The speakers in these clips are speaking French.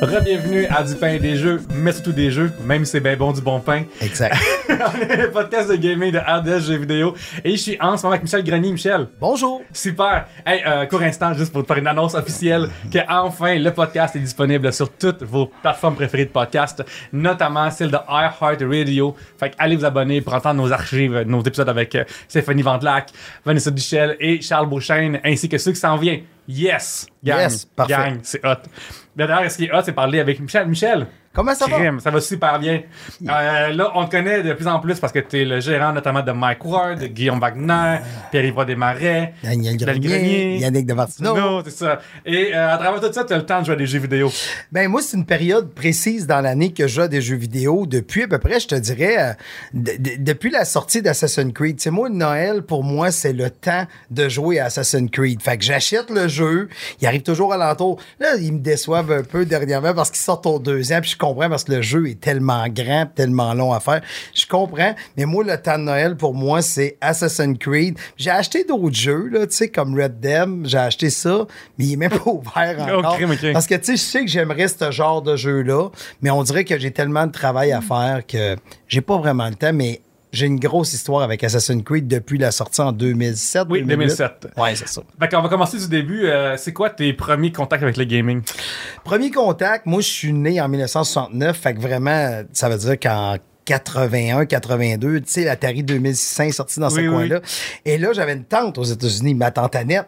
Re-bienvenue à Du pain et des jeux, mais surtout des jeux, même si c'est bien bon du bon pain. Exact. On est le podcast de gaming de RDS Jeux vidéo. Et je suis en ce moment avec Michel Grenier. Michel, Bonjour. super. Hey, euh, court instant, juste pour te faire une annonce officielle, que enfin le podcast est disponible sur toutes vos plateformes préférées de podcast, notamment celle de iHeartRadio. Fait que allez vous abonner pour entendre nos archives, nos épisodes avec euh, Stéphanie Vandelac, Vanessa Duchel et Charles Beauchesne, ainsi que ceux qui s'en viennent. Yes! Gang! Yes, parfait. Gang, c'est hot. D'ailleurs, ce qui est hot, c'est parler avec Michel. Michel, Comment ça va? Crime, ça va super bien. Euh, là, on te connaît de plus en plus parce que tu es le gérant notamment de Mike Ward, de Guillaume Wagner, Pierre-Yves Desmarais, Daniel Grenier, Grenier. Yannick de Martino. Non, c'est ça. Et euh, à travers tout ça, tu as le temps de jouer à des jeux vidéo. Ben moi, c'est une période précise dans l'année que je joue à des jeux vidéo depuis à peu près, je te dirais, euh, de- de- depuis la sortie d'Assassin's Creed. Tu sais, moi, Noël, pour moi, c'est le temps de jouer à Assassin's Creed. Fait que j'achète le jeu, il arrive toujours à l'entour. Là, ils me déçoivent un peu dernièrement parce qu'ils sortent au deuxième, puis je comprends parce que le jeu est tellement grand, tellement long à faire. Je comprends, mais moi, le temps de Noël, pour moi, c'est Assassin's Creed. J'ai acheté d'autres jeux, là, tu sais, comme Red Dead, j'ai acheté ça, mais il est même pas ouvert encore. Parce que, tu sais, je sais que j'aimerais ce genre de jeu-là, mais on dirait que j'ai tellement de travail à faire que j'ai pas vraiment le temps, mais j'ai une grosse histoire avec Assassin's Creed depuis la sortie en 2007. Oui, 2008. 2007. Ouais, c'est ça. Fait qu'on va commencer du début. Euh, c'est quoi tes premiers contacts avec le gaming? Premier contact, moi, je suis né en 1969, fait que vraiment, ça veut dire qu'en 81, 82, tu sais, l'Atari 2600 est sorti dans ce oui. coin-là. Et là, j'avais une tante aux États-Unis, ma tante Annette,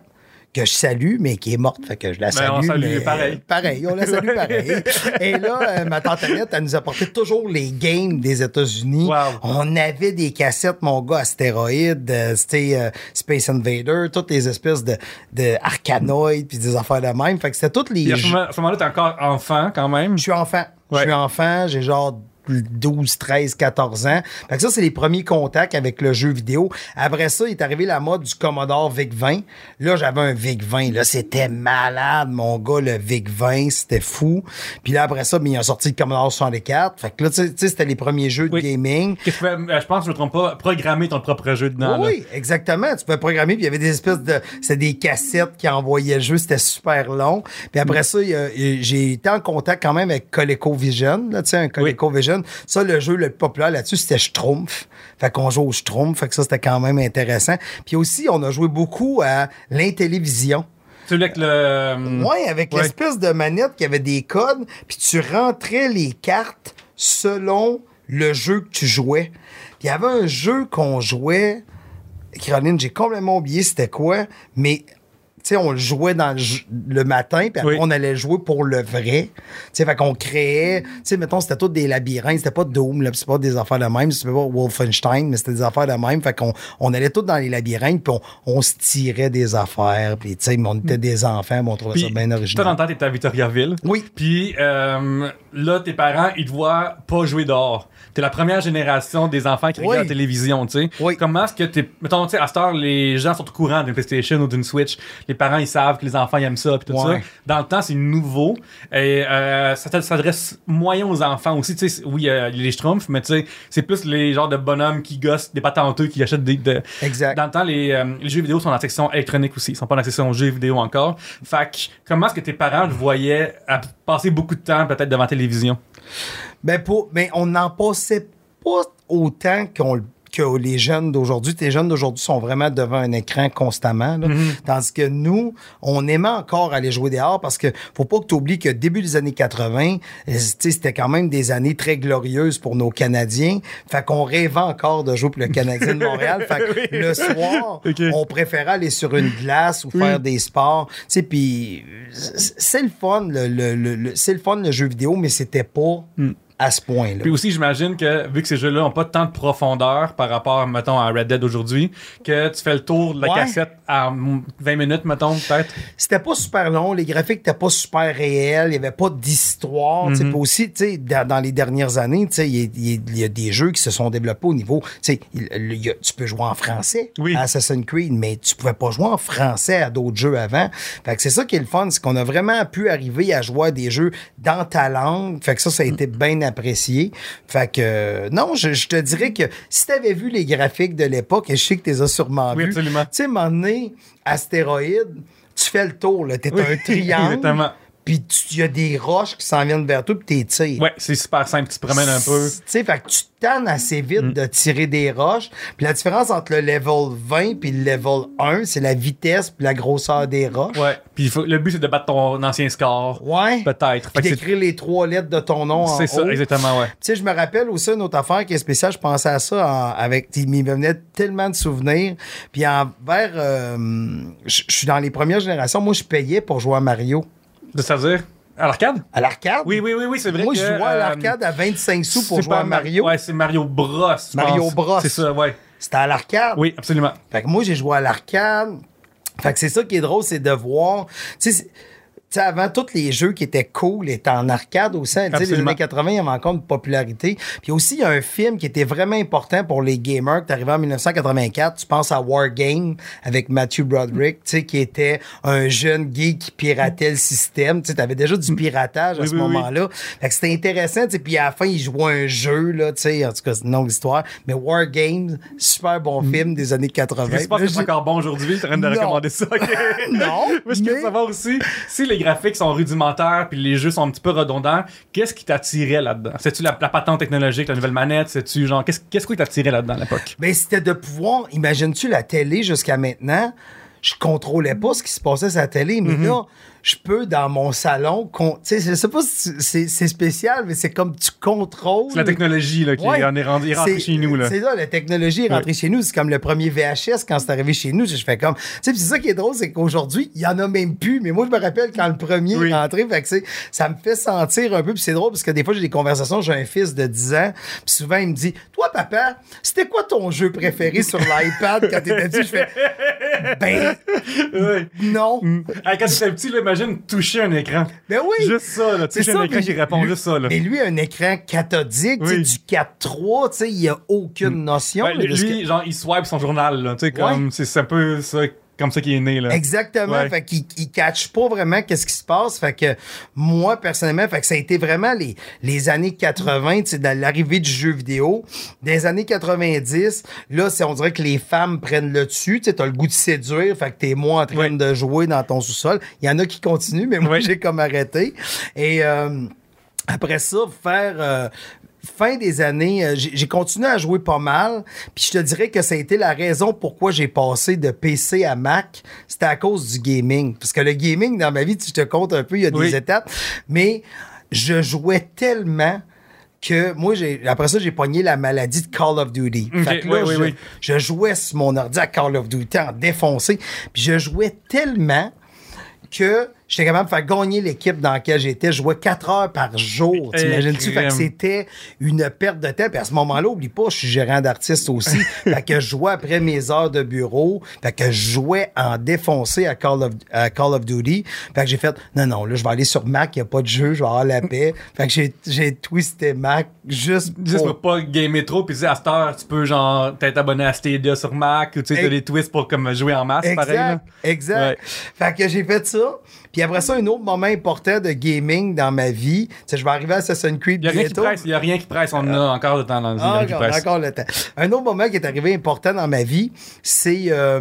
que je salue, mais qui est morte, fait que je la salue. Ben, on salue, mais- pareil. Pareil, on la salue pareil. Et là, euh, ma tante Annette, elle nous apportait toujours les games des États-Unis. Wow. On avait des cassettes, mon gars, Astéroïdes, euh, c'était euh, Space Invader, toutes les espèces de, de Arcanoid, puis des affaires de même. Fait que c'était toutes les à ce à moment-là, t'es encore enfant quand même? Je suis enfant. Ouais. Je suis enfant, j'ai genre 12, 13, 14 ans. Fait que ça, c'est les premiers contacts avec le jeu vidéo. Après ça, il est arrivé la mode du Commodore VIC-20. Là, j'avais un VIC-20. Là, c'était malade, mon gars, le VIC-20. C'était fou. Puis là, après ça, ben, il a sorti le Commodore 64. Fait que là, tu sais- c'était les premiers jeux Oui. de gaming. Que tu fais? Euh, je pense, je me trompe pas, programmer ton propre jeu dedans. là. Oui, exactement. Tu peux programmer, puis il y avait des espèces de... C'était des cassettes qui envoyaient le jeu, c'était super long. Puis après ça, j'ai été en contact quand même avec ColecoVision, là, tu sais, un ColecoVision. Ça, le jeu le plus populaire là-dessus, c'était Schtroumpf. Fait qu'on joue au Schtroumpf, fait que ça, c'était quand même intéressant. Puis aussi, on a joué beaucoup à l'Intellivision. Celui avec le. Ouais, avec Ouais. l'espèce de manette qui avait des codes, puis tu rentrais les cartes selon le jeu que tu jouais. Puis il y avait un jeu qu'on jouait, Caroline, j'ai complètement oublié c'était quoi, mais sais, on le jouait dans le, le matin, puis après, Oui. on allait jouer pour le vrai. Tu sais, fait qu'on créait, tu sais, mettons, c'était tous des labyrinthes, c'était pas Doom, là, c'est pas des affaires de même, c'était pas Wolfenstein, mais c'était des affaires de même. Fait qu'on on allait tous dans les labyrinthes, puis on, on se tirait des affaires, puis tu sais, on était des enfants, mais on trouvait ça bien toi, dans original. le temps, t'étais à Victoriaville. Oui. Puis euh, là, tes parents, ils te voient pas jouer dehors. T'es la première génération des enfants qui Oui. regardent la télévision, tu sais. Oui. Comment est-ce que t'es. Mettons, tu sais, à cette heure, les gens sont au courant d'une PlayStation ou d'une Switch. Les parents, ils savent que les enfants, ils aiment ça, puis tout Ouais. ça. Dans le temps, c'est nouveau. Et euh, ça s'adresse moyen aux enfants aussi. Tu sais, oui, euh, les schtroumpfs, mais tu sais, c'est plus les genres de bonhommes qui gossent, des patenteux qui achètent des. de- Exact. Dans le temps, les, euh, les jeux vidéo sont dans la section électronique aussi. Ils sont pas dans la section jeux vidéo encore. Fait que, comment est-ce que tes parents te voyaient à passer beaucoup de temps peut-être devant la télévision? Ben pour, mais on n'en passait pas autant qu'on le- que les jeunes d'aujourd'hui. Les jeunes d'aujourd'hui sont vraiment devant un écran constamment. là. Tandis que nous, on aimait encore aller jouer dehors parce que faut pas que tu oublies que début des années 80, euh, c'était quand même des années très glorieuses pour nos Canadiens. Fait qu'on rêvait encore de jouer pour le Canadien de Montréal. Fait que le soir, on préférait aller sur une glace ou faire des sports. Tu sais, puis c'est le fun, le, le- le- le- c'est le fun le jeu vidéo, mais c'était pas à ce point-là. Puis aussi, j'imagine que vu que ces jeux-là n'ont pas tant de profondeur par rapport, mettons, à Red Dead aujourd'hui, que tu fais le tour de la Ouais. cassette à mm, 20 minutes, mettons, peut-être. C'était pas super long, les graphiques n'étaient pas super réels, il y avait pas d'histoire. sais, Puis aussi, tu sais, dans, dans les dernières années, tu sais, il y, y y a des jeux qui se sont développés au niveau. Y a- tu peux jouer en français Oui. à Assassin's Creed, mais tu pouvais pas jouer en français à d'autres jeux avant. Fait que c'est ça qui est le fun, c'est qu'on a vraiment pu arriver à jouer à des jeux dans ta langue. Fait que ça, ça a été bien apprécié. Fait que euh, non, je, je te dirais que si tu avais vu les graphiques de l'époque, et je sais que tu les as sûrement Oui, vus. absolument. Tu sais, donné, astéroïde, tu fais le tour, là. T'es un triangle. Exactement. Puis il y a des roches qui s'en viennent vers toi, puis t'es tires. Ouais, c'est super simple. Tu te promènes un peu. Tu sais, fait que tu tannes assez vite Mm. de tirer des roches. Puis la différence entre le level 20 puis le level 1, c'est la vitesse puis la grosseur des roches. Ouais. Puis le but, c'est de battre ton ancien score. Ouais. Peut-être. Puis d'écrire les trois lettres de ton nom en C'est haut. ça, exactement, ouais. Tu sais, je me rappelle aussi une autre affaire qui est spéciale. Je pensais à ça en- avec. Il me venait tellement de souvenirs. Puis envers. euh, je suis dans les premières générations. Moi, je payais pour jouer à Mario. De c'est-à-dire, à l'arcade? À l'arcade? Oui, oui, oui, oui, c'est vrai Moi, que, je jouais à euh, l'arcade à 25 sous pour jouer à Mario. Ouais, c'est Mario Bros. Mario. Bros. C'est ça, ouais. C'était à l'arcade. Oui, absolument. Fait que moi, j'ai joué à l'arcade. Fait que c'est ça qui est drôle, c'est de voir. Tu sais, c'est- tu sais, avant, tous les jeux qui étaient cool étaient en arcade aussi. Tu sais, les années 80, il y avait encore une popularité. Puis aussi, il y a un film qui était vraiment important pour les gamers, qui arrivé en 1984. Tu penses à War Game avec Matthew Broderick, tu sais, qui était un jeune gay qui piratait le système. Tu sais, t'avais déjà du piratage à Oui, ce oui, oui. moment-là. Fait que c'était intéressant. Puis à la fin, il jouait un jeu, là, tu sais. En tout cas, c'est une longue histoire. Mais War Games, super bon film des années 80. Je sais pas si c'est encore bon aujourd'hui, tu en train de Non. recommander ça. ok? Non, Moi, je veux mais- savoir aussi, si les graphiques sont rudimentaires puis les jeux sont un petit peu redondants, qu'est-ce qui t'attirait là-dedans? C'est-tu la, la patente technologique, la nouvelle manette? C'est-tu genre, qu'est-ce qu'est-ce qui t'attirait là-dedans à l'époque? Ben, c'était de pouvoir, imagines-tu la télé jusqu'à maintenant? Je contrôlais pas ce qui se passait sur la télé, mais là, je peux dans mon salon, tu sais, je sais pas si c'est spécial, mais c'est comme tu contrôles. C'est la technologie là, qui Ouais. en est, rentrée C'est- chez nous. Là. C'est ça, la technologie est rentrée chez nous. C'est comme le premier VHS quand c'est arrivé chez nous. Je fais comme. Tu sais, c'est ça qui est drôle, c'est qu'aujourd'hui, il y en a même plus. Mais moi, je me rappelle quand le premier Oui. est rentré. Fait que c'est- ça me fait sentir un peu. Puis c'est drôle parce que des fois, j'ai des conversations. J'ai un fils de 10 ans. Puis souvent, il me dit Toi, papa, c'était quoi ton jeu préféré sur l'iPad quand t'étais petit Je fais Ben, Ouais. non. Ah, quand t'étais petit, là, imagine toucher un écran. Ben oui. Juste ça, là. C'est Toucher ça, un écran qui répond lui- juste ça, là. Mais lui, un écran cathodique, Oui. du 4.3, tu sais, il n'y a aucune notion. Ouais, là, de ce que- lui, genre, il swipe son journal, là. Tu sais, comme, c'est un peu ça, comme ça qu'il est né, là. Exactement. Ouais. Fait qu'il il catch pas vraiment qu'est-ce qui se passe. Fait que moi, personnellement, fait que ça a été vraiment les, les années 80, tu sais, dans l'arrivée du jeu vidéo. Des années 90, là, c'est, on dirait que les femmes prennent le dessus. Tu t'as le goût de séduire. Fait que t'es moins en train Ouais. de jouer dans ton sous-sol. Il y en a qui continuent, mais moi, Ouais. j'ai comme arrêté. Et, euh, après ça, faire euh, fin des années, euh, j'ai continué à jouer pas mal. Puis je te dirais que ça a été la raison pourquoi j'ai passé de PC à Mac. C'était à cause du gaming. Parce que le gaming, dans ma vie, je te compte un peu, il y a Oui. des étapes. Mais je jouais tellement que moi, j'ai après ça, j'ai pogné la maladie de Call of Duty. Ok, Fait que là, oui, oui, je, oui. je jouais sur mon ordi à Call of Duty en défoncé. Puis je jouais tellement que j'étais capable de faire gagner l'équipe dans laquelle j'étais. Je jouais 4 heures par jour. T'imagines-tu? Fait que c'était une perte de temps. Puis à ce moment-là, oublie pas, je suis gérant d'artiste aussi. fait que je jouais après mes heures de bureau. Fait que je jouais en défoncé à Call of, à Call of Duty. Fait que j'ai fait, non, non, là, je vais aller sur Mac, il n'y a pas de jeu, je vais avoir la paix. fait que j'ai, j'ai twisté Mac juste Juste pour... pas gamer trop, puis à cette heure, tu peux genre t'être abonné à Stadia sur Mac, ou tu sais, t'as des twists pour comme jouer en masse, pareil. là. Exact, exact. Ouais. Fait que j'ai fait ça. Puis après ça, un autre moment important de gaming dans ma vie, tu sais, je vais arriver à Assassin's Creed Il y a rien qui presse, il y a rien qui presse, on a encore le temps dans le Ah, rien qui encore, presse. encore le temps. Un autre moment qui est arrivé important dans ma vie, c'est euh,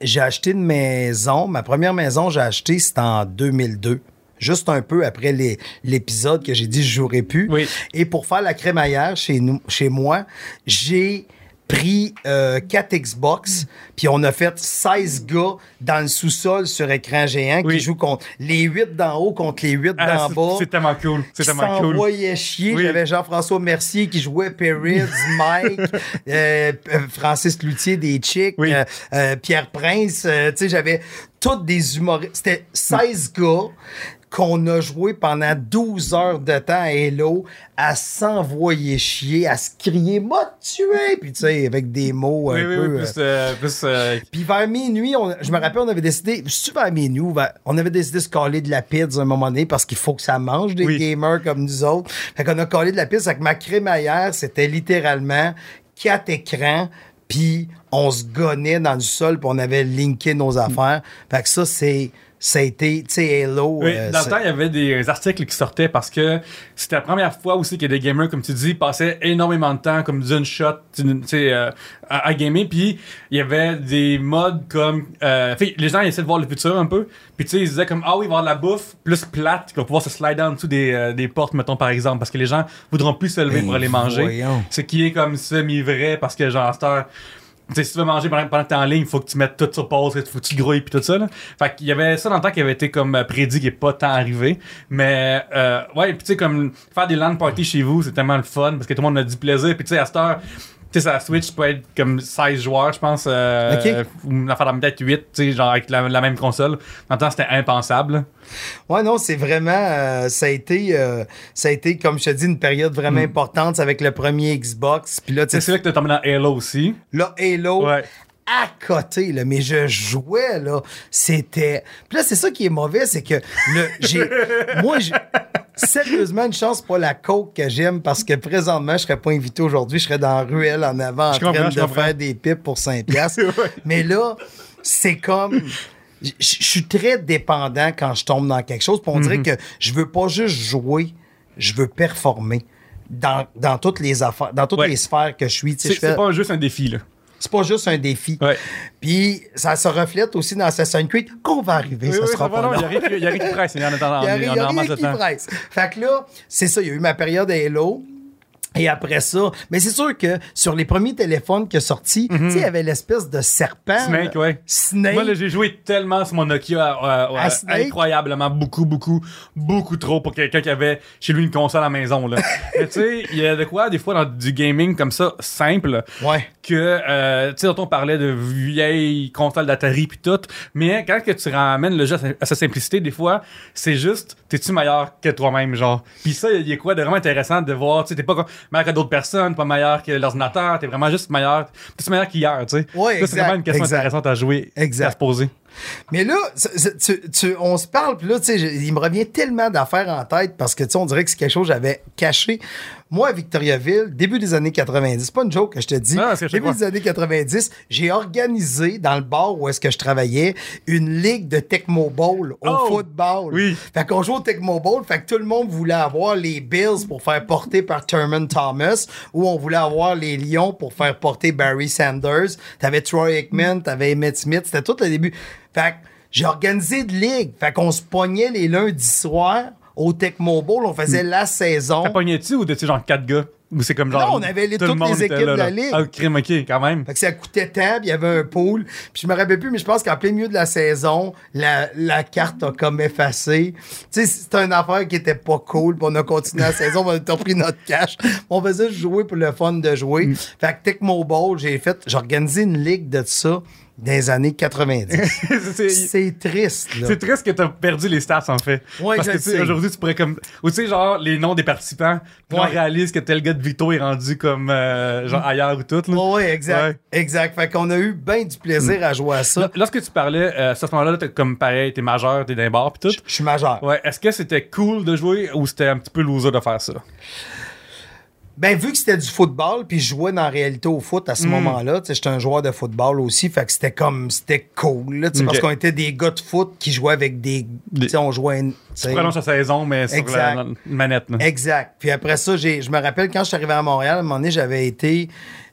j'ai acheté une maison. Ma première maison, j'ai acheté, c'était en 2002. Juste un peu après l'épisode que j'ai dit je jouerai plus. Oui. Et pour faire la crémaillère chez nous, chez moi, j'ai pris euh, 4 Xbox, puis on a fait 16 gars dans le sous-sol sur écran géant Oui. qui jouent contre les 8 d'en haut contre les 8 Ah, d'en bas c'est tellement cool. C'est tellement cool. chier. Oui. J'avais Jean-François Mercier qui jouait Perrids, Mike, euh, euh, Francis Loutier des Chicks, Oui. euh, euh, Pierre Prince. euh, tu sais, j'avais tous des humoristes. C'était 16 gars qu'on a joué pendant 12 heures de temps à Hello à s'envoyer chier, à se crier « m'a tué! » Puis tu sais, avec des mots un oui, peu... oui, euh, plus, euh, plus, euh, puis vers minuit, on- je me rappelle, on avait décidé, c'est vers minuit, on avait décidé de se coller de la pizza à un moment donné parce qu'il faut que ça mange des Oui. gamers comme nous autres. Fait qu'on a collé de la pizza avec ma crémaillère, c'était littéralement quatre écrans, puis on se gonnait dans du sol, puis on avait linké nos affaires. Fait que ça, c'est ça a été, tu sais, Halo. Oui, euh, dans le c'est- temps, il y avait des articles qui sortaient parce que c'était la première fois aussi que des gamers, comme tu dis, passaient énormément de temps comme d'une shot tu sais, euh, à, à gamer. Puis il y avait des modes comme. Euh, fait, les gens essaient de voir le futur un peu. Puis tu sais, ils disaient comme Ah oui, il va y avoir de la bouffe plus plate qui va pouvoir se slider en dessous des, euh, des portes, mettons par exemple, parce que les gens voudront plus se lever pour aller manger. voyons. Ce qui est comme semi-vrai parce que, genre, à cette heure, sais, si tu veux manger pendant, pendant que t'es en ligne, faut que tu mettes tout sur pause, faut que tu grouilles puis tout ça, là. Fait qu'il y avait ça dans le temps qui avait été comme euh, prédit qui est pas tant arrivé. Mais, euh, ouais, puis tu sais, comme faire des LAN parties chez vous, c'est tellement le fun parce que tout le monde a du plaisir. Puis tu sais, à cette heure, tu sais, ça Switch peut être comme 16 joueurs, je pense. Euh, Ok. Ou dans peut-être 8, tu sais, genre avec la, la même console. Le temps, c'était impensable. Ouais, non, c'est vraiment. euh, ça, a été, euh, ça a été, comme je te dis, une période vraiment importante C'est avec le premier Xbox. Puis là, tu C'est là que t'es tombé dans Halo aussi. là, Halo. Ouais. à côté, là, mais je jouais, là, c'était... Puis là, c'est ça qui est mauvais, c'est que le, j'ai... Moi, j'ai... Sérieusement, une chance pas la coke que j'aime parce que présentement, je serais pas invité aujourd'hui, je serais dans la ruelle en avant en Je train de comprends. faire des pipes pour 5 piastres. Mais là, c'est comme... Je suis très dépendant quand je tombe dans quelque chose. Puis on Mhm. dirait que je veux pas juste jouer, je veux performer dans, dans toutes les affaires, dans toutes Ouais. les sphères que je suis. Fais- c'est pas juste un défi, là. C'est pas juste un défi. Ouais. Puis ça se reflète aussi dans Assassin's Creed qu'on va arriver, ça Oui, oui, sera ça pas non, long. Il y a rien qui- il y a rien qui presse. Il y en a dans- Il y a, il y on a en rien qui temps. presse. Fait que là, c'est ça, il y a eu ma période Halo. Et après ça, mais c'est sûr que sur les premiers téléphones qui sont sortis, tu sais, il y avait l'espèce de serpent. Mhm. Snake, là. ouais. Snake. Moi, là, j'ai joué tellement sur mon Nokia, euh, euh, À Snake? incroyablement, beaucoup, beaucoup, beaucoup trop pour quelqu'un qui avait chez lui une console à la maison. Là. Mais tu sais, il y a de quoi, des fois, dans du gaming comme ça, simple, Ouais. que, euh, tu sais, on parlait de vieilles consoles d'Atari puis tout, mais quand que tu ramènes le jeu à sa- simplicité, des fois, c'est juste, t'es-tu meilleur que toi-même, genre? Puis ça, il y a quoi de vraiment intéressant de voir, tu sais, t'es pas comme- meilleur que d'autres personnes, pas meilleur que l'ordinateur, t'es vraiment juste meilleur, t'es meilleur qu'hier, tu sais. Ouais, c'est vraiment une question exact. intéressante à jouer, Exact. à se poser. Mais là, tu- tu- on se parle, puis là, tu sais, il me revient tellement d'affaires en tête parce que, tu sais, on dirait que c'est quelque chose que j'avais caché. Moi, à Victoriaville, début des années 90, c'est pas une joke que je te dis. Non, début des années 90, j'ai organisé dans le bar où est-ce que je travaillais une ligue de Tecmo Bowl au Oh! football. Oui. Fait qu'on joue au Tecmo Bowl, fait que tout le monde voulait avoir les Bills pour faire porter par Thurman Thomas ou on voulait avoir les Lions pour faire porter Barry Sanders. T'avais Troy Aikman, t'avais Emmett Smith, c'était tout le début. Fait que j'ai organisé de ligue. Fait qu'on se pognait les lundis soirs au Tecmo Bowl, on faisait la saison. T'as pogné-tu ou t'étais genre quatre gars? Ou c'est comme genre. Non, on avait les- tout le toutes les équipes là, de la ligue. Ah, crime, ok, quand même. Fait que ça coûtait tant, il y avait un pool. Puis je me rappelle plus, mais je pense qu'en plein milieu de la saison, la, la carte a comme effacé. Tu sais, c'était une affaire qui était pas cool, puis on a continué la saison, on a pris notre cash. On faisait juste jouer pour le fun de jouer. Fait que Tecmo Bowl, j'ai fait, j'ai organisé une ligue de ça dans les années 90. c'est triste, là. c'est triste que t'as perdu les stats, en fait. Ouais, Parce que, tu aujourd'hui, tu pourrais comme. Ou tu sais, genre, les noms des participants. Puis on réalise que tel gars de Victo est rendu comme. euh, genre ailleurs ou tout, là. Oui, exact. Ouais. Mm. Exact. Fait qu'on a eu bien du plaisir à jouer à ça. Lorsque tu parlais, euh, à ce moment-là, comme pareil, t'es majeur, t'es dans les bars, pis tout. Je suis majeur. Ouais, est-ce que c'était cool de jouer ou c'était un petit peu loser de faire ça? Ben, vu que c'était du football, puis je jouais dans la réalité au foot à Hmm. ce moment-là, tu sais, j'étais un joueur de football aussi, fait que c'était comme, c'était cool, là, parce qu'on était des gars de foot qui jouaient avec des, sais, on jouait, une- tu prolonges la saison, mais sur Exact. la manette, là. Exact. Puis après ça, j'ai, je me rappelle quand je suis arrivé à Montréal, à un moment donné, j'avais été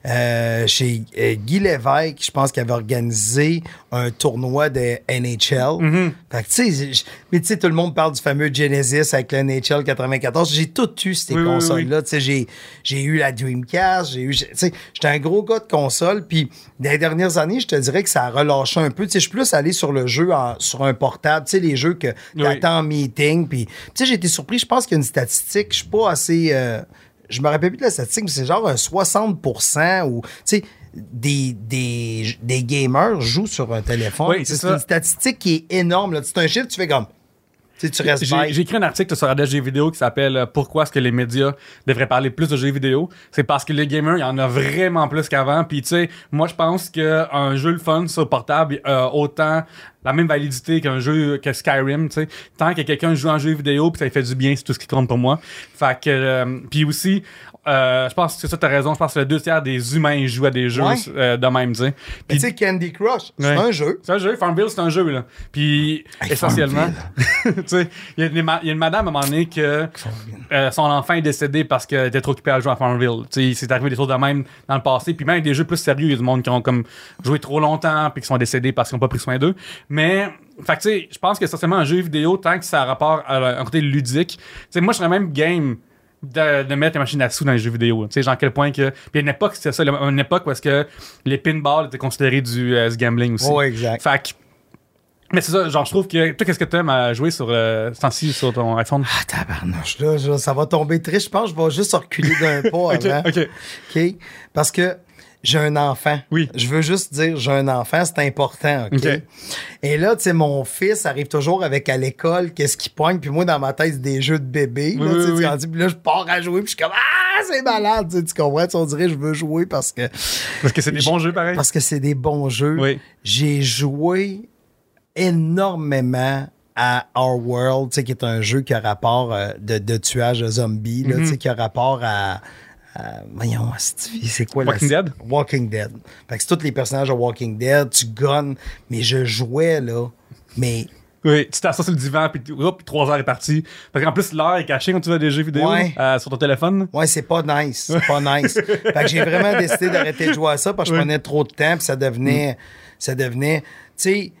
euh, chez euh, Guy Lévesque, je pense qu'il avait organisé un tournoi de NHL. Mm-hmm. Fait que, tu sais, mais tu sais, tout le monde parle du fameux Genesis avec le NHL 94. J'ai tout eu ces Oui, oui, oui, consoles-là. Tu sais, j'ai, j'ai eu la Dreamcast, j'ai eu, tu sais, j'étais un gros gars de console. Puis, dans les dernières années, je te dirais que ça a relâché un peu. Tu sais, je suis plus allé sur le jeu en- sur un portable. Tu sais, les jeux que t'attends en meeting. Puis, tu sais, j'ai été surpris. Je pense qu'il y a une statistique. Je suis pas assez. euh, je me rappelle plus de la statistique, mais c'est genre un 60% ou, tu sais, des, des, des gamers jouent sur un téléphone. Oui, c'est une statistique qui est énorme. là. C'est un chiffre, tu fais comme. Tu restes J'ai écrit un article sur la jeux vidéo qui s'appelle euh, Pourquoi est-ce que les médias devraient parler plus de jeux vidéo? C'est parce que les gamers, il y en a vraiment plus qu'avant. Puis tu sais, moi je pense qu'un jeu le fun sur portable, euh, autant la même validité qu'un jeu que Skyrim, tu sais. Tant que quelqu'un joue un jeu vidéo puis ça lui fait du bien, c'est tout ce qui compte pour moi. Fait que euh, puis aussi euh, je pense que ça t'as raison, je pense que le deux tiers des humains jouent à des jeux Ouais. euh, de même, tu sais. Puis tu sais, Candy Crush, c'est Ouais. un jeu. c'est un jeu, Farmville, c'est un jeu, là. Puis, Hey, essentiellement, tu sais, il y, a une madame à un moment donné que euh, son enfant est décédé parce qu'elle était trop occupée à jouer à Farmville. Tu sais, c'est arrivé des choses de même dans le passé. Puis même avec des jeux plus sérieux, il y a du monde qui ont comme joué trop longtemps puis qui sont décédés parce qu'ils n'ont pas pris soin d'eux. Mais, fait que tu sais, je pense que essentiellement un jeu vidéo, tant que ça a rapport à un côté ludique, tu sais, moi, je serais même game de, de mettre les machines à sous dans les jeux vidéo. Tu sais, genre, à quel point que. Puis à une époque, c'était ça, une époque où est-ce que les pinballs étaient considérés du, euh, du gambling aussi. Ouais, exact. Fait que- Mais c'est ça, genre, je trouve que. Toi, qu'est-ce que t'aimes à jouer sur, euh, sur ton iPhone? Ah, tabarnouche, là, ça va tomber triste. Je pense que je vais juste reculer d'un pas avant. ok. OK? Parce que j'ai un enfant. Oui. Je veux juste dire, j'ai un enfant, c'est important, OK? Et là, tu sais, mon fils arrive toujours avec à l'école, qu'est-ce qu'il pogne, puis moi, dans ma tête, c'est des jeux de bébé. Oui, là, oui, oui. Puis là, je pars à jouer, puis je suis comme, ah, c'est malade, tu comprends? Tu sais, on dirait, je veux jouer parce que, Parce que c'est des bons jeux, pareil. parce que c'est des bons jeux. Oui. J'ai joué énormément à Our World, tu sais, qui est un jeu qui a rapport euh, de, de tuage de zombies, là, tu sais, qui a rapport à. À- voyons, c'est quoi Walking la- Dead? Walking Dead. Fait que c'est tous les personnages de Walking Dead, tu gunnes, mais je jouais là, mais Oui, tu t'assois sur le divan, puis, hop, puis trois heures est parti. Parce qu'en plus, l'heure est cachée quand tu fais des jeux vidéo Ouais. euh, sur ton téléphone. ouais, c'est pas nice, c'est pas nice. Fait que j'ai vraiment décidé d'arrêter de jouer à ça parce que je prenais trop de temps, puis ça devenait, ça devenait, tu sais,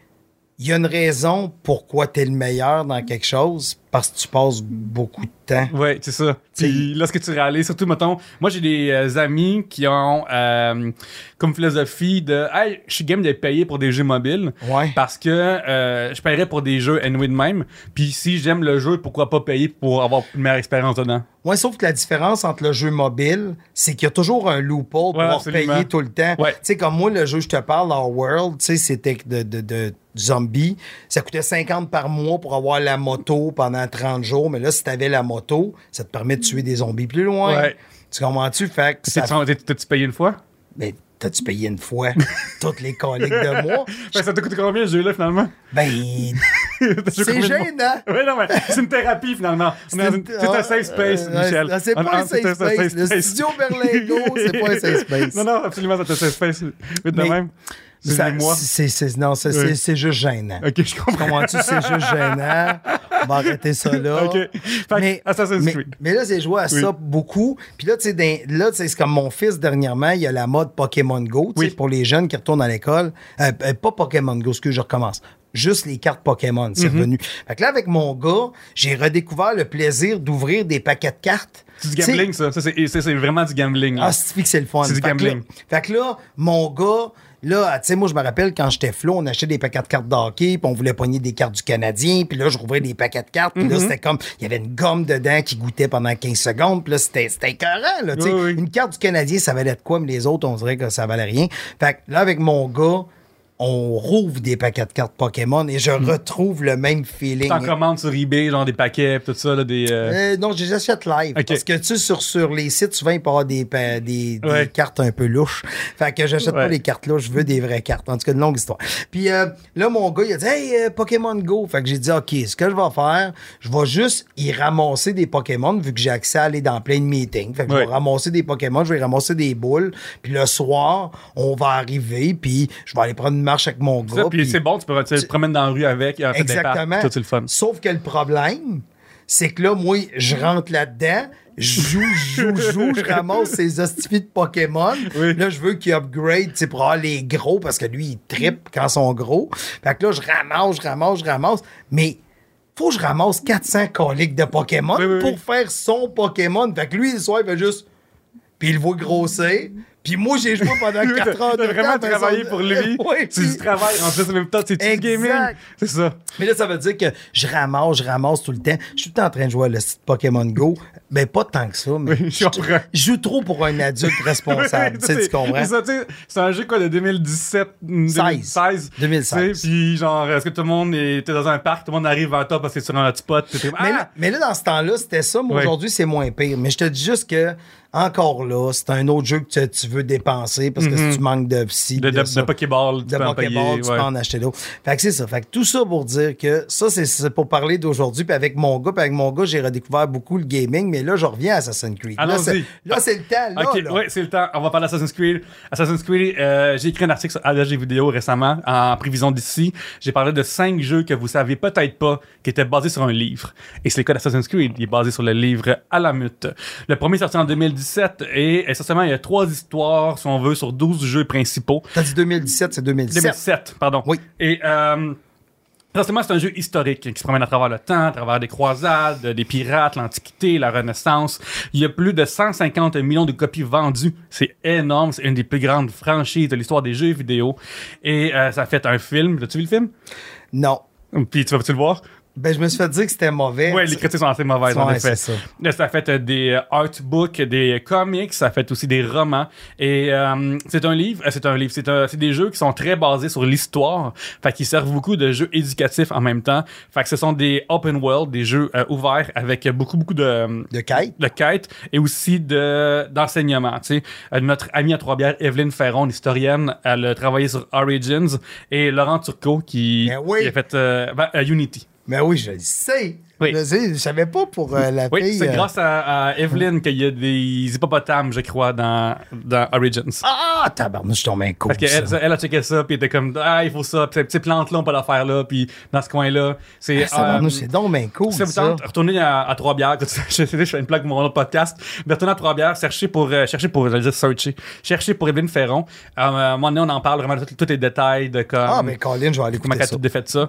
il y a une raison pourquoi tu es le meilleur dans quelque chose, parce que tu passes beaucoup de temps. Ouais, c'est ça. Puis là, ce que tu réalises, surtout, mettons, moi, j'ai des euh, amis qui ont euh, comme philosophie de Hey, je suis game d'être payé pour des jeux mobiles. Ouais. Parce que euh, je paierais pour des jeux anyway de même. Puis si j'aime le jeu, pourquoi pas payer pour avoir une meilleure expérience dedans? Ouais, sauf que la différence entre le jeu mobile, c'est qu'il y a toujours un loophole pour Ouais, payer tout le temps. Ouais. Tu sais, comme moi, le jeu je te parle, Our World, tu sais, c'était de, de, de zombies. Ça coûtait 50 par mois pour avoir la moto pendant 30 jours. Mais là, si t'avais la moto, ça te permet de tuer des zombies plus loin. Ouais. Tu comprends-tu? Fait que ça... T'as-tu payé une fois? Mais t'as-tu payé une fois? Toutes les coliques de mois? Ben, ça t'a coûté combien, ce jeu-là, finalement? Ben, c'est gênant. Oui, non, mais c'est une thérapie, finalement. Une- C'est un safe space, Michel. C'est pas un safe space. Le studio Berlingo, c'est pas un safe space. Non, non, absolument, c'est un safe space. Oui, de même. C'est Ça- c'est- c'est- non, c'est Oui. c'est- juste gênant. Ok, je comprends. Comprends-tu? C'est juste gênant. On va arrêter ça là. Ok. Fait Mais, Assassin's Creed. mais là, j'ai joué à Oui. ça beaucoup. Puis là, tu sais, là, c'est comme mon fils dernièrement, il y a la mode Pokémon Go, tu sais, Oui. pour les jeunes qui retournent à l'école. Euh, euh, pas Pokémon Go, ce que je recommence. Juste les cartes Pokémon, c'est Mhm. revenu. Fait que là, avec mon gars, j'ai redécouvert le plaisir d'ouvrir des paquets de cartes. C'est du gambling, ça. Ça, c'est c'est- c'est vraiment du gambling. là. ah, c'est que c'est le fun? C'est du Fait que là- gambling. Fait que là, mon gars, là, tu sais, moi, je me rappelle quand j'étais flot, on achetait des paquets de cartes d'hockey, puis on voulait pogner des cartes du Canadien, puis là, je rouvrais des paquets de cartes, puis là, Mm-hmm. c'était comme, il y avait une gomme dedans qui goûtait pendant 15 secondes, puis là, c'était c'était écœurant, là, tu sais. Oui, oui. Une carte du Canadien, ça valait de quoi, mais les autres, on dirait que ça valait rien. Fait que là, avec mon gars, on rouvre des paquets de cartes Pokémon et je retrouve le même feeling. T'en commandes sur eBay, genre des paquets, tout ça, là, des. euh, Euh, non, je les achète live. Ok. Parce que tu sais, sur, sur les sites, souvent, il peut y avoir des, des, des Ouais. cartes un peu louches. Fait que j'achète pas les cartes louches, je veux des vraies cartes. En tout cas, une longue histoire. Puis euh, là, mon gars, il a dit Hey, euh, Pokémon Go. Fait que j'ai dit OK, ce que je vais faire, je vais juste y ramasser des Pokémon, vu que j'ai accès à aller dans plein de meetings. Fait que je vais ramasser des Pokémon, je vais ramasser des boules. Puis le soir, on va arriver, puis je vais aller prendre marche avec mon ça, gars. puis c'est bon, tu peux tu te promènes dans la rue avec, en fait Exactement. tout c'est le fun. Sauf que le problème, c'est que là, moi, je rentre là-dedans, je joue, je joue, je joue, je ramasse ces hostifies de Pokémon. Oui. Là, je veux qu'il upgrade, tu pour avoir les gros, parce que lui, il trippe quand ils sont gros. Fait que là, je ramasse, je ramasse, je ramasse. Mais faut que je ramasse 400 coliques de Pokémon Oui, oui, pour oui. faire son Pokémon. Fait que lui, le soir, il fait juste... Puis il le voit grossir. Puis moi, j'ai joué pendant 4 heures T'as vraiment temps, travaillé pour lui. Oui, c'est du travail. En plus, en même temps, c'est du gaming. C'est ça. mais là, ça veut dire que je ramasse, je ramasse tout le temps. Je suis tout le temps en train de jouer à le site Pokémon Go. Ben, pas tant que ça, mais Oui, je je joue trop pour un adulte responsable. tu sais, tu comprends? C'est un jeu quoi de 2017, 2016. 2016. Tu sais, Puis genre, est-ce que tout le monde était dans un parc, tout le monde arrive vers toi parce que c'est sur un t'es comme, Mais, ah! là, mais là, dans ce temps-là, c'était ça. Mais Ouais. aujourd'hui, c'est moins pire. Mais je te dis juste que, encore là, c'est un autre jeu que tu, tu veux dépenser parce que Mhm. si tu manques de ci, De, de, de, de Pokéball, tu de peux en Pokéball, payer, tu ouais. peux en acheter d'autres. Fait que c'est ça. Fait que tout ça pour dire que ça, c'est- pour parler d'aujourd'hui. Puis avec mon gars, puis avec mon gars, j'ai redécouvert beaucoup le gaming, mais là, je reviens à Assassin's Creed. Là, c'est le temps. Là, Ok, là. ouais, c'est le temps. On va parler d'Assassin's Creed. Assassin's Creed, euh, j'ai écrit un article sur ADG Vidéo récemment, en prévision d'ici. J'ai parlé de cinq jeux que vous saviez peut-être pas, qui étaient basés sur un livre. Et c'est le cas d'Assassin's Creed. Il est basé sur le livre Alamut. Le premier sorti en 2017 et essentiellement, il y a trois histoires, si on veut, sur 12 jeux principaux. T'as dit 2017, c'est 2017. 2007, pardon. Oui. Et euh, c'est un jeu historique qui se promène à travers le temps, à travers des croisades, des pirates, l'Antiquité, la Renaissance. Il y a plus de 150 millions de copies vendues. C'est énorme. C'est une des plus grandes franchises de l'histoire des jeux vidéo. Et euh, ça a fait un film. As-tu vu le film? Non. Puis tu vas-tu le voir? Ben, je me suis fait dire que c'était mauvais. Ouais, les critiques sont assez mauvaises, en Ouais, effet. ça. Ça a fait euh, des euh, artbooks, des comics, ça a fait aussi des romans. Et euh, c'est un livre, euh, c'est un livre, c'est un- c'est des jeux qui sont très basés sur l'histoire, fait qu'ils servent beaucoup de jeux éducatifs en même temps. Fait que ce sont des open world, des jeux euh, ouverts avec beaucoup beaucoup de De quête. de quêtes et aussi de d'enseignement. Tu sais, Euh, notre amie à Trois-Bières, Evelyne Ferron, l'historienne, elle a travaillé sur Origins et Laurent Turcot qui, Ben oui. qui a fait euh, ben, Unity. Mais oui, je le sais. Oui. Je le sais. Je savais pas pour euh, la Oui, fille. c'est euh, grâce à, à Evelyn qu'il y a des hippopotames, je crois, dans, dans Origins. Ah, tabarnouche, je tombe un coup. Parce qu'elle elle a checké ça, puis elle était comme, ah, il faut ça, puis ces plantes-là, on peut la faire là, puis dans ce coin-là. C'est. Tabarnouche, euh, c'est donc bien cool. ça vous ça. tente, retournez à, à Trois-Bières. Je fais une plaque pour mon autre podcast. Mais retournez à Trois-Bières, cherchez pour, euh, cherchez pour, j'allais dire searcher. Cherchez pour Evelyne Ferron. À un moment donné, on en parle vraiment de tous les détails de comme. Ah, ben Colin, je vais aller comment écouter elle a ça. tout défait ça.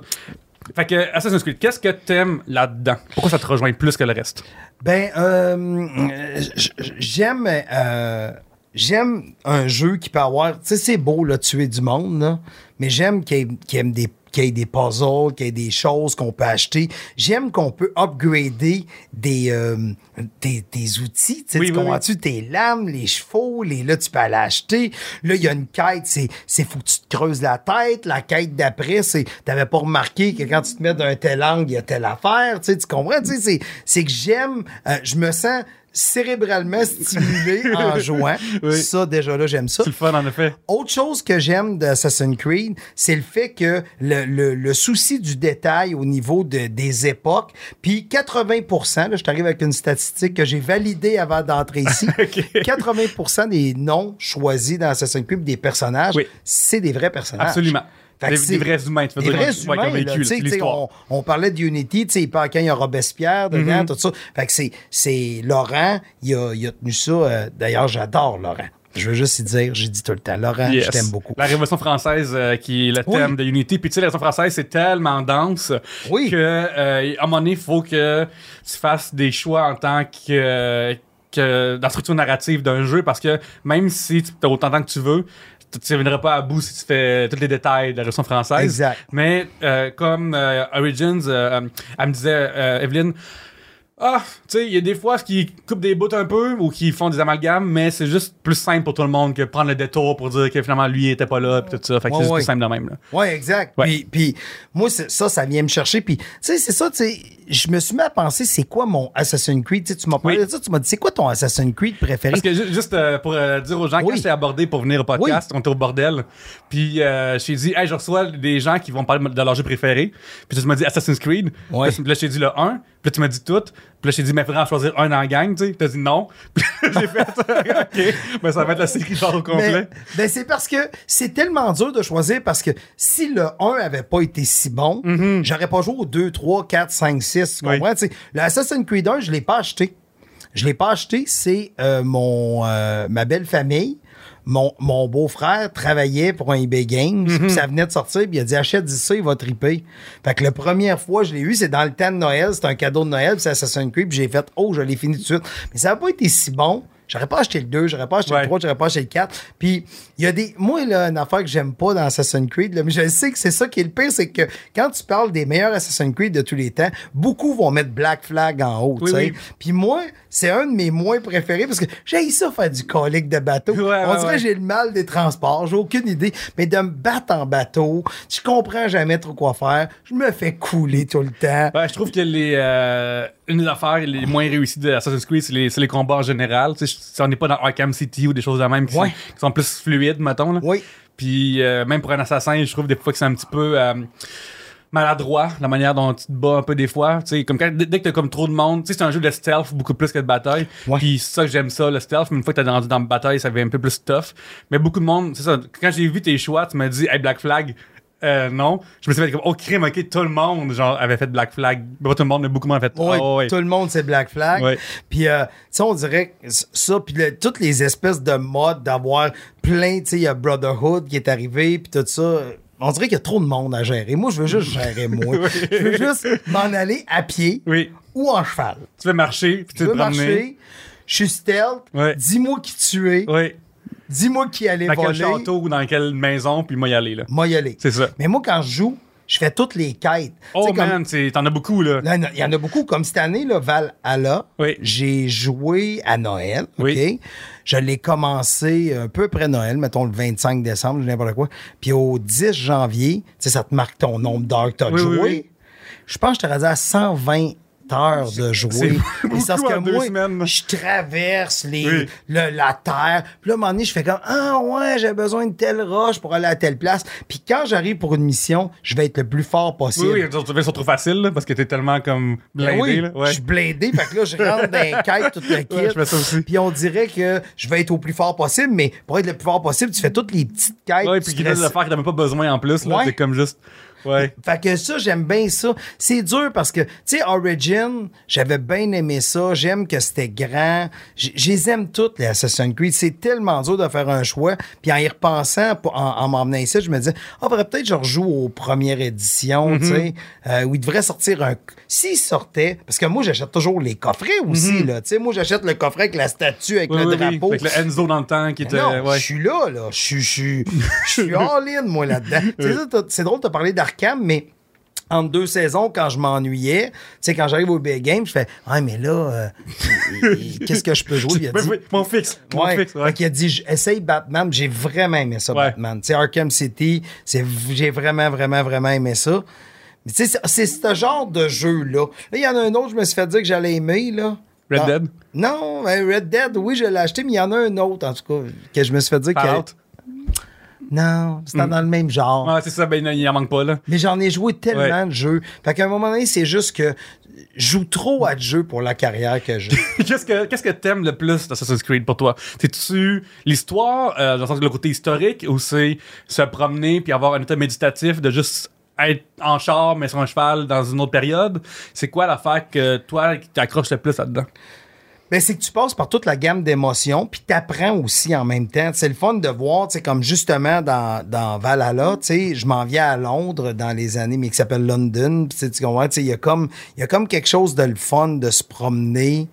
Fait que, Assassin's Creed, qu'est-ce que t'aimes là-dedans? Pourquoi ça te rejoint plus que le reste? Ben, euh, j'aime euh, j'aime un jeu qui peut avoir. Tu sais, c'est beau, là, tuer du monde, mais j'aime qu'il y, y ait des qu'il y ait des puzzles, qu'il y ait des choses qu'on peut acheter. J'aime qu'on peut upgrader des, euh, des, des outils. Tu sais, Oui, tu oui, comprends-tu? Tes lames, les chevaux, les, là, tu peux aller acheter. Là, il y a une quête, c'est, c'est faut que tu te creuses la tête. La quête d'après, c'est, t'avais pas remarqué que quand tu te mets d'un tel angle, il y a telle affaire. Tu sais, tu comprends? Tu sais, c'est, c'est que j'aime, euh, je me sens cérébralement stimulé en jouant. Oui. Ça, déjà là, j'aime ça. C'est le fun, en effet. Autre chose que j'aime d'Assassin's Creed, c'est le fait que le, le- le souci du détail au niveau de- des époques, puis 80%, là, je t'arrive avec une statistique que j'ai validée avant d'entrer ici, 80% des noms choisis dans Assassin's Creed des personnages, Oui. c'est des vrais personnages. Absolument. Des, des vrais humains, tu veux Des dire. ouais, humains, vécu, là, on, on parlait d'Unity, tu sais, il parle quand il y a Robespierre dedans, Mhm. tout ça. Fait que c'est, c'est Laurent, il a, il a tenu ça. euh, d'ailleurs, j'adore Laurent. Je veux juste y dire, j'ai dit tout le temps, Laurent, Yes. je t'aime beaucoup. La Révolution française, euh, qui est le Oui. thème de Unity. Puis tu sais, la Révolution française, c'est tellement dense Oui. que euh, à un moment donné, il faut que tu fasses des choix en tant que, que dans la structure narrative d'un jeu parce que même si tu as autant de temps que tu veux, tu ne reviendras pas à bout si tu fais tous les détails de la Révolution française. Exact. Mais euh, comme euh, Origins, euh, elle me disait, euh, Evelyne, ah, tu sais, il y a des fois qui coupent des bouts un peu ou qui font des amalgames, mais c'est juste plus simple pour tout le monde que prendre le détour pour dire que finalement lui il était pas là pis tout ça. Fait que Ouais, c'est ouais. plus simple de même. Là. Oui, exact. Ouais. Puis, puis moi, ça, ça vient me chercher. Puis, tu sais, c'est ça, tu sais, je me suis mis à penser, c'est quoi mon Assassin's Creed? Tu m'as parlé Oui. de ça, tu m'as dit, c'est quoi ton Assassin's Creed préféré? Parce que ju- juste euh, pour euh, dire aux gens, quand Oui. je t'ai abordé pour venir au podcast, on était au bordel. Puis euh, je t'ai dit, hey, je reçois des gens qui vont parler de leur jeu préféré. Puis tu m'as dit Assassin's Creed. Ouais. Puis là, je t'ai dit le 1. Puis là, tu m'as dit tout. Puis là, je t'ai dit, mais faudrait en choisir un la gang, tu sais. T'as dit non. Puis j'ai fait, OK. Ben, ça va être la série genre au complet. Mais, ben, c'est parce que c'est tellement dur de choisir parce que si le 1 avait pas été si bon, j'aurais pas joué au 2, 3, 4, 5, 6. Tu Mhm. Oui. comprends? Tu sais, Le Assassin's Creed 1, je l'ai pas acheté. Je l'ai pas acheté, c'est euh, mon euh, ma belle famille. Mon, mon beau-frère travaillait pour un eBay Games, puis ça venait de sortir, puis il a dit achète ça, il va triper. Fait que la première fois que je l'ai eu, c'est dans le temps de Noël, c'était un cadeau de Noël, puis c'est Assassin's Creed, puis j'ai fait oh, je l'ai fini tout de suite. Mais ça n'a pas été si bon. J'aurais pas acheté le 2, j'aurais pas acheté Ouais. le 3, j'aurais pas acheté le 4. Puis il y a des moi là une affaire que j'aime pas dans Assassin's Creed, là, mais je sais que c'est ça qui est le pire, c'est que quand tu parles des meilleurs Assassin's Creed de tous les temps, beaucoup vont mettre Black Flag en haut, Oui, tu sais. oui. Puis moi, c'est un de mes moins préférés parce que j'ai ça faire du colique de bateau. Ouais, On ouais, dirait que j'ai le mal des transports, j'ai aucune idée, mais de me battre en bateau, je comprends jamais trop quoi faire, je me fais couler tout le temps. Ouais, je trouve que les, euh, une des affaires les moins réussies de Assassin's Creed, c'est les, combats en général. Tu sais, si on n'est pas dans Arkham City ou des choses de même qui, Ouais. sont, qui sont plus fluides, mettons. Là. Oui. Puis euh, même pour un assassin, je trouve des fois que c'est un petit peu euh, maladroit la manière dont tu te bats un peu des fois. Tu sais, comme quand, dès que t'as comme trop de monde, tu sais, c'est un jeu de stealth beaucoup plus que de bataille. Ouais. Puis c'est ça que j'aime ça, le stealth. Mais une fois que t'es rendu dans la bataille, ça devient un peu plus tough. Mais beaucoup de monde, c'est ça. Quand j'ai vu tes choix, tu m'as dit, hey, Black Flag. Euh, non, je me suis fait comme, oh crime, ok, tout le monde, genre, avait fait Black Flag. Tout le monde, mais beaucoup moins fait. Oui, ouais. tout le monde, c'est Black Flag. Puis, euh, tu sais, on dirait que ça, puis le- toutes les espèces de modes d'avoir plein, tu sais, il y a Brotherhood qui est arrivé, puis tout ça. On dirait qu'il y a trop de monde à gérer. Moi, je veux juste gérer moi. Je veux juste m'en aller à pied Oui. ou en cheval. Tu veux marcher, puis tu veux marcher, je suis stealth, dis-moi qui tu es. Dis-moi qui allait Dans quel voler, château ou dans quelle maison, puis moi y aller, là. moi y aller. C'est ça. Mais moi, quand je joue, je fais toutes les quêtes. Oh comme- man, t'en as beaucoup, là. Il y en a beaucoup. Comme cette année, là, Valhalla, Oui. j'ai joué à Noël. Je l'ai commencé un peu après Noël, mettons le 25 décembre, n'importe quoi. Puis au 10 janvier, ça te marque ton nombre d'heures que tu as Oui, joué. Je pense que je te rendu à 120 heures de jouer. c'est parce que moi, semaines. je traverse les, Oui. le- la terre. Puis là, à un moment donné, je fais comme Ah ouais, j'ai besoin de telle roche pour aller à telle place. Puis quand j'arrive pour une mission, je vais être le plus fort possible. Oui, oui, tu ça trop facile, là, parce que t'es tellement comme blindé, Ben oui, là. Ouais. je suis blindé, fait que là, je rentre dans les quêtes, toute la kit. Ouais, je fais ça aussi. Puis on dirait que je vais être au plus fort possible, mais pour être le plus fort possible, tu fais toutes les petites quêtes. Ouais, puis qui le restes- faire que t'as même pas besoin en plus, là. Ouais. C'est comme juste. Ouais. Fait que ça, j'aime bien ça. C'est dur parce que, tu sais, Origin, j'avais bien aimé ça. J'aime que c'était grand. J- Je les aime toutes, les Assassin's Creed. C'est tellement dur de faire un choix. Puis en y repensant, en, en m'emmenant ici, je me disais, ah, faudrait peut-être que je rejoue aux premières éditions, tu sais, euh, où il devrait sortir un. S'il sortait, parce que moi, j'achète toujours les coffrets aussi, là. Tu sais, moi, j'achète le coffret avec la statue, avec Oui, le oui, drapeau. Avec le Enzo dans le temps qui était. Non, ouais. je suis là, là. Je suis- all-in, moi, là-dedans. C'est drôle de parler mais entre deux saisons, quand je m'ennuyais, tu sais, quand j'arrive au Big Game, je fais Ah, mais là, euh, qu'est-ce que je peux jouer? Il a dit, mon fixe. Mon Ouais. fixe, ouais. Qu'il a dit, essaye Batman. J'ai vraiment aimé ça, Ouais. Batman. Tu sais, Arkham City, j'ai vraiment, vraiment, vraiment aimé ça. Mais tu sais, c'est, ce genre de jeu-là. Là, il y en a un autre, je me suis fait dire que j'allais aimer, là. Red Dead? Non, ben, Red Dead, oui, je l'ai acheté, mais il y en a un autre, en tout cas, que je me suis fait dire que. Non, c'est dans le même genre. Ouais, c'est ça, ben il en manque pas, là. Mais j'en ai joué tellement Ouais. de jeux. Fait qu'à un moment donné, c'est juste que je joue trop à de jeux pour la carrière que j'ai. qu'est-ce que qu'est-ce que t'aimes le plus d'Assassin's Creed pour toi? C'est-tu l'histoire, euh, dans le sens le côté historique, ou c'est se promener puis avoir un état méditatif de juste être en char mais sur un cheval dans une autre période? C'est quoi l'affaire que toi qui t'accroche le plus là-dedans? Ben, c'est que tu passes par toute la gamme d'émotions, puis t'apprends aussi en même temps. C'est le fun de voir, tu comme justement dans, dans Valhalla, tu sais, je m'en viens à Londres dans les années, mais qui s'appelle London, puis tu comprends, tu sais, il y a comme, il y a comme quelque chose de le fun de se promener.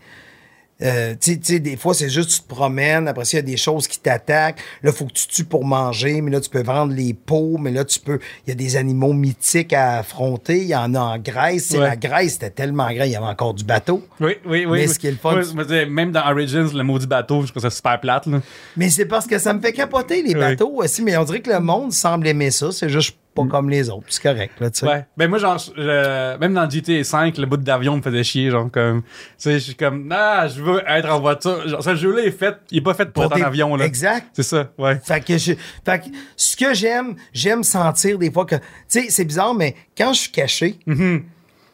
Euh, tu sais- des fois, c'est juste tu te promènes, après ça, il y a des choses qui t'attaquent. Là, il faut que tu tues pour manger, mais là, tu peux vendre les peaux, mais là, tu peux. Il y a des animaux mythiques à affronter. Il y en a en Grèce. Ouais. La Grèce, c'était tellement grand, il y avait encore du bateau. Oui, oui, oui. Mais ce qui est le fun, même dans Origins, le maudit bateau, je trouve ça super plate. Là. Mais c'est parce que ça me fait capoter les Oui. bateaux aussi. Mais on dirait que le monde semble aimer ça. C'est juste pas comme les autres. C'est correct, là, tu sais. Ouais. Ben moi, genre, je- même dans GTA 5, le bout d'avion me faisait chier, genre, comme. Tu sais, je suis comme, ah, je veux être en voiture. Genre, ce jeu-là est fait, il est pas fait pour, être des- en avion, là. Exact. C'est ça, ouais. Fait que, je, fait que ce que j'aime, j'aime sentir des fois que. Tu sais, c'est bizarre, mais quand je suis caché,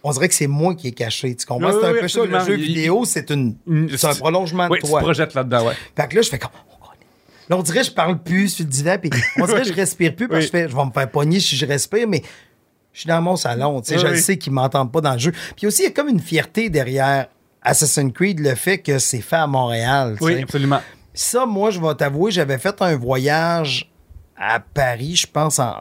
on dirait que c'est moi qui est caché. Tu comprends? Oui, c'est un oui, peu ça. Le jeu vidéo, c'est une, Mm, c'est un prolongement Oui, de tu te toi. projettes là-dedans, ouais. Fait que là, je fais comme. Là, on dirait que je parle plus sur le divan, puis on dirait que je respire plus parce que je, fais, je vais me faire pogner si je respire, mais je suis dans mon salon. Tu sais, Oui, je le sais qu'ils m'entendent pas dans le jeu. Puis aussi, il y a comme une fierté derrière Assassin's Creed, le fait que c'est fait à Montréal. tu Oui, sais. absolument. Ça, moi, je vais t'avouer, j'avais fait un voyage à Paris, je pense, en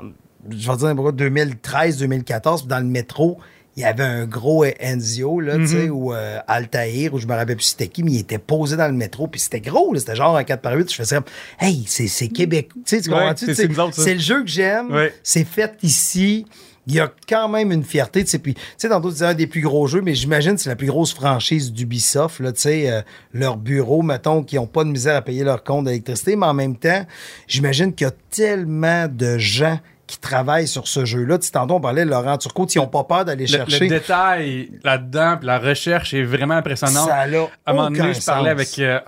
je vais dire n'importe quoi, 2013-2014, puis dans le métro, il y avait un gros Enzio, là, tu sais, ou euh, Altair, ou je me rappelle plus c'était qui, mais il était posé dans le métro, puis c'était gros, là, c'était genre un 4x8. Je faisais hey, c'est c'est Québec. Tu sais, tu Ouais, comprends-tu? sais, c'est le jeu que j'aime, Ouais. c'est fait ici. Il y a quand même une fierté, tu sais, puis, tu sais, tantôt, tu un des plus gros jeux, mais j'imagine que c'est la plus grosse franchise d'Ubisoft, là, tu sais, euh, leur bureau, mettons, qui ont pas de misère à payer leur compte d'électricité, mais en même temps, j'imagine qu'il y a tellement de gens qui travaillent sur ce jeu-là. Tantôt, on parlait de Laurent Turcot, ils n'ont pas peur d'aller Le, chercher. le détail là-dedans, la recherche est vraiment impressionnante. Ça n'a À un moment donné, je parlais sens. avec euh,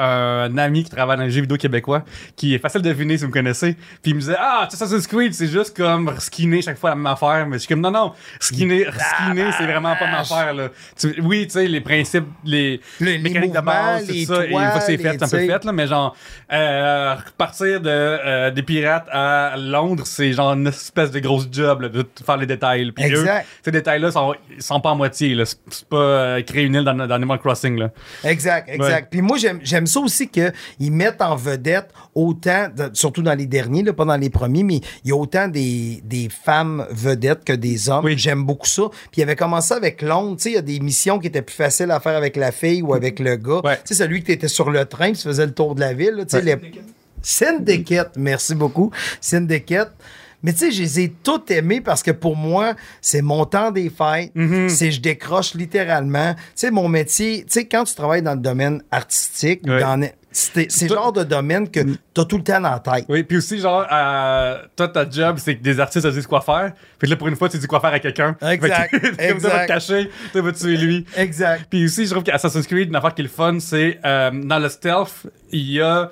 un ami qui travaille dans les jeux vidéo québécois, qui est facile de deviner si vous me connaissez. Puis il me disait Ah, tu sais, Assassin's Creed, c'est juste comme skinner chaque fois la même affaire. Mais je suis comme Non, non, skinner, skinner c'est vraiment pas ma affaire. Là. Tu- oui, tu sais, les principes, les, Les- les mécaniques de base, c'est ça. et une fois que c'est fait, c'est un peu fait, là, mais genre, euh, repartir de, euh, des pirates à Londres, c'est genre espèce de grosse job là, de faire les détails. Puis eux, Exact. ces détails-là sont, sont pas en moitié. C'est pas euh, créer une île dans, dans Animal Crossing. Là. Exact, exact. Ouais. Puis moi, j'aime ça aussi qu'ils mettent en vedette autant, de- surtout dans les derniers, là, pas dans les premiers, mais il y a autant des, des femmes vedettes que des hommes. Oui. J'aime beaucoup ça. Puis il avait commencé avec Londres. Tu sais, il y a des missions qui étaient plus faciles à faire avec la fille ou avec le gars. Ouais. Tu sais, celui qui était sur le train, qui se faisait le tour de la ville. là, les- Syndicate, merci beaucoup. Syndicate. Mais tu sais, je les ai toutes aimées parce que pour moi, c'est mon temps des fêtes. Mm-hmm. C'est je décroche littéralement. Tu sais, mon métier, tu sais, quand tu travailles dans le domaine artistique, dans, c'est le genre de domaine que tu as tout le temps dans la tête. Oui, puis aussi, genre, euh, toi, ta job, c'est que des artistes te disent quoi faire. Fait que là, pour une fois, tu dis quoi faire à quelqu'un. Exact, Fait que, exact. te cacher, tu vas tuer lui. Exact. Puis aussi, je trouve qu'Assassin's Creed, une affaire qui est le fun, c'est euh, dans le stealth, il y a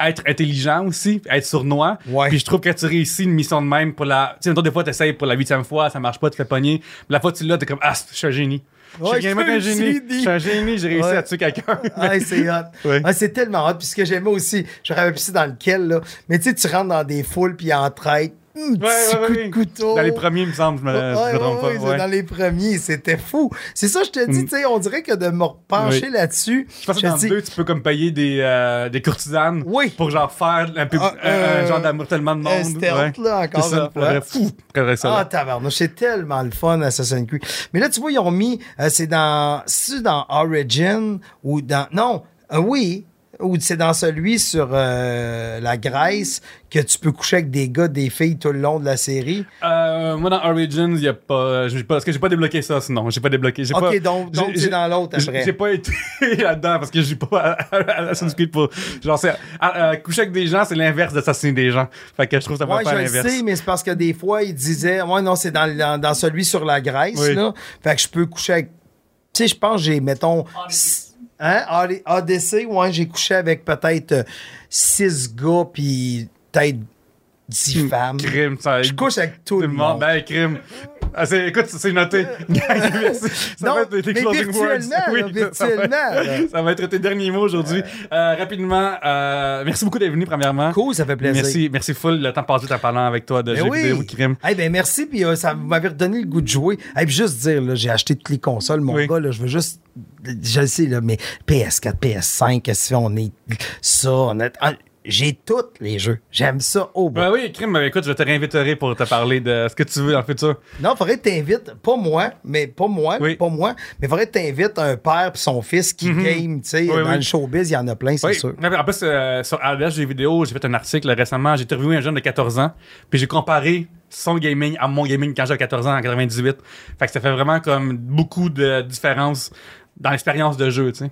être intelligent aussi, être sournois. Ouais. Puis je trouve que tu réussis une mission de même pour la. Tu sais, des fois, tu essayes pour la huitième fois, ça marche pas, tu fais pogner. La fois que tu l'as, t'es comme, ah, je suis un génie. Je Ouais, je suis un génie. Je suis un génie, j'ai réussi Ouais. à tuer quelqu'un. Ah, c'est hot. Ouais. Ah, c'est tellement hot. Puis ce que j'aimais aussi, je rappelle plus dans lequel, là. Mais tu sais, tu rentres dans des foules puis en traite. Hum, Ouais, petit ouais, coup de couteau. Dans les premiers, il me semble, je me, je me trompe pas. Dans les premiers, c'était fou. C'est ça, je te dis, Mm. tu sais, on dirait que de me pencher là-dessus. Je pense que dans le 2, tu peux comme payer des, euh, des courtisanes pour genre faire un, peu, Ah, un, un euh, genre d'amour tellement de monde. un stealth, là, encore C'est ça, une fois. Fou, Ah, tabarnouche, c'est tellement le fun, Assassin's Creed. Mais là, tu vois, ils ont mis, euh, c'est dans, c'est dans Origin ou dans, non, euh, oui, ou c'est dans celui sur euh, la Grèce que tu peux coucher avec des gars, des filles tout le long de la série? Euh, moi, dans Origins, il y a pas. j'ai pas parce que j'ai pas débloqué ça, sinon. J'ai pas débloqué. J'ai Ok, pas, donc- donc c'est dans l'autre après. J'ai pas été là-dedans parce que j'ai pas à- à- Assassin's Creed pour. Genre, c'est. à- à coucher avec des gens, c'est l'inverse d'assassiner des gens. Fait que je trouve que ça va Ouais, faire je le l'inverse. sais, mais c'est parce que des fois, ils disaient, ouais, non, c'est dans, dans, dans celui sur la Grèce, Oui. là. Fait que je peux coucher avec. Tu sais, je pense que j'ai, mettons. s- Hein? AD- ADC, ouais, j'ai couché avec peut-être euh, six gars, puis peut-être dix femmes. Crime, ça. Je couche avec tout le monde. Ben, crime. Ah, c'est- écoute, c'est noté. Ça Non, va être tes mais closing virtuellement, words. là, ça va être- virtuellement. Ça va être tes derniers mots aujourd'hui. Euh, rapidement, euh, merci beaucoup d'être venu, premièrement. Cool, ça fait plaisir. Merci, merci full. Le temps passé en parlant avec toi de Ben jeux oui. vidéo, crime. Eh ben merci, puis euh, ça m'avait redonné le goût de jouer. Et puis juste dire, j'ai acheté toutes les consoles, mon Oui. gars, là, je veux juste, je le sais, là, mais PS4, PS5, qu'est-ce qu'on est, ça, on a- ah, j'ai tous les jeux. J'aime ça au bout. Ben oui, crime, ben écoute, je te réinviterai pour te parler de ce que tu veux dans le futur. Non, faudrait que t'invites, pas moi, mais pas moi, Oui. pas moi, mais faudrait que t'invites un père puis son fils qui game, tu sais, Mhm. Oui, dans oui. le showbiz, il y en a plein, c'est sûr. En plus, euh, sur ADS Jeux vidéo, j'ai fait un article récemment. J'ai interviewé un jeune de 14 ans, puis j'ai comparé son gaming à mon gaming quand j'avais 14 ans, en 98. Fait que ça fait vraiment comme beaucoup de différence dans l'expérience de jeu, tu sais.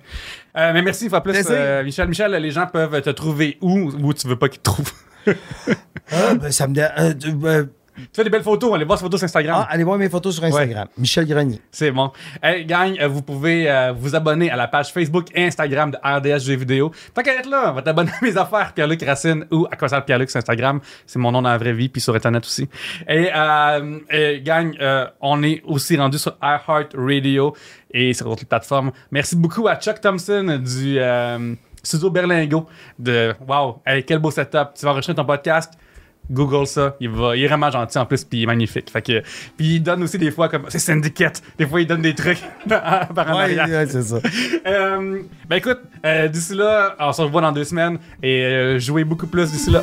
Euh, mais merci fois plus, euh, Michel. Michel, les gens peuvent te trouver où ou tu veux pas qu'ils te trouvent. Ah, ben, ça me dé- euh, euh, tu fais des belles photos, allez voir ces photos sur Instagram. ah, allez voir mes photos sur Instagram. Michel Grenier. C'est bon. Hey, gang, euh, vous pouvez euh, vous abonner à la page Facebook et Instagram de RDS Jeux vidéo. Tant qu'à être là, on va t'abonner à mes affaires, Pierre-Luc Racine ou à quoi ça Pierre-Luc sur Instagram. C'est mon nom dans la vraie vie, puis sur Internet aussi. Et, euh, et, gang, euh, on est aussi rendu sur iHeartRadio et sur d'autres plateformes. Merci beaucoup à Chuck Thompson du studio Berlingo. De, wow, hey, quel beau setup. Tu vas enregistrer ton podcast. Google ça, il, va, il est vraiment gentil en plus, puis il est magnifique. Fait que, puis il donne aussi des fois comme c'est syndicate. Des fois il donne des trucs par en Ouais, arrière. ouais, c'est ça. Euh, ben écoute, euh, d'ici là, on se revoit dans deux semaines et euh, jouez beaucoup plus d'ici là.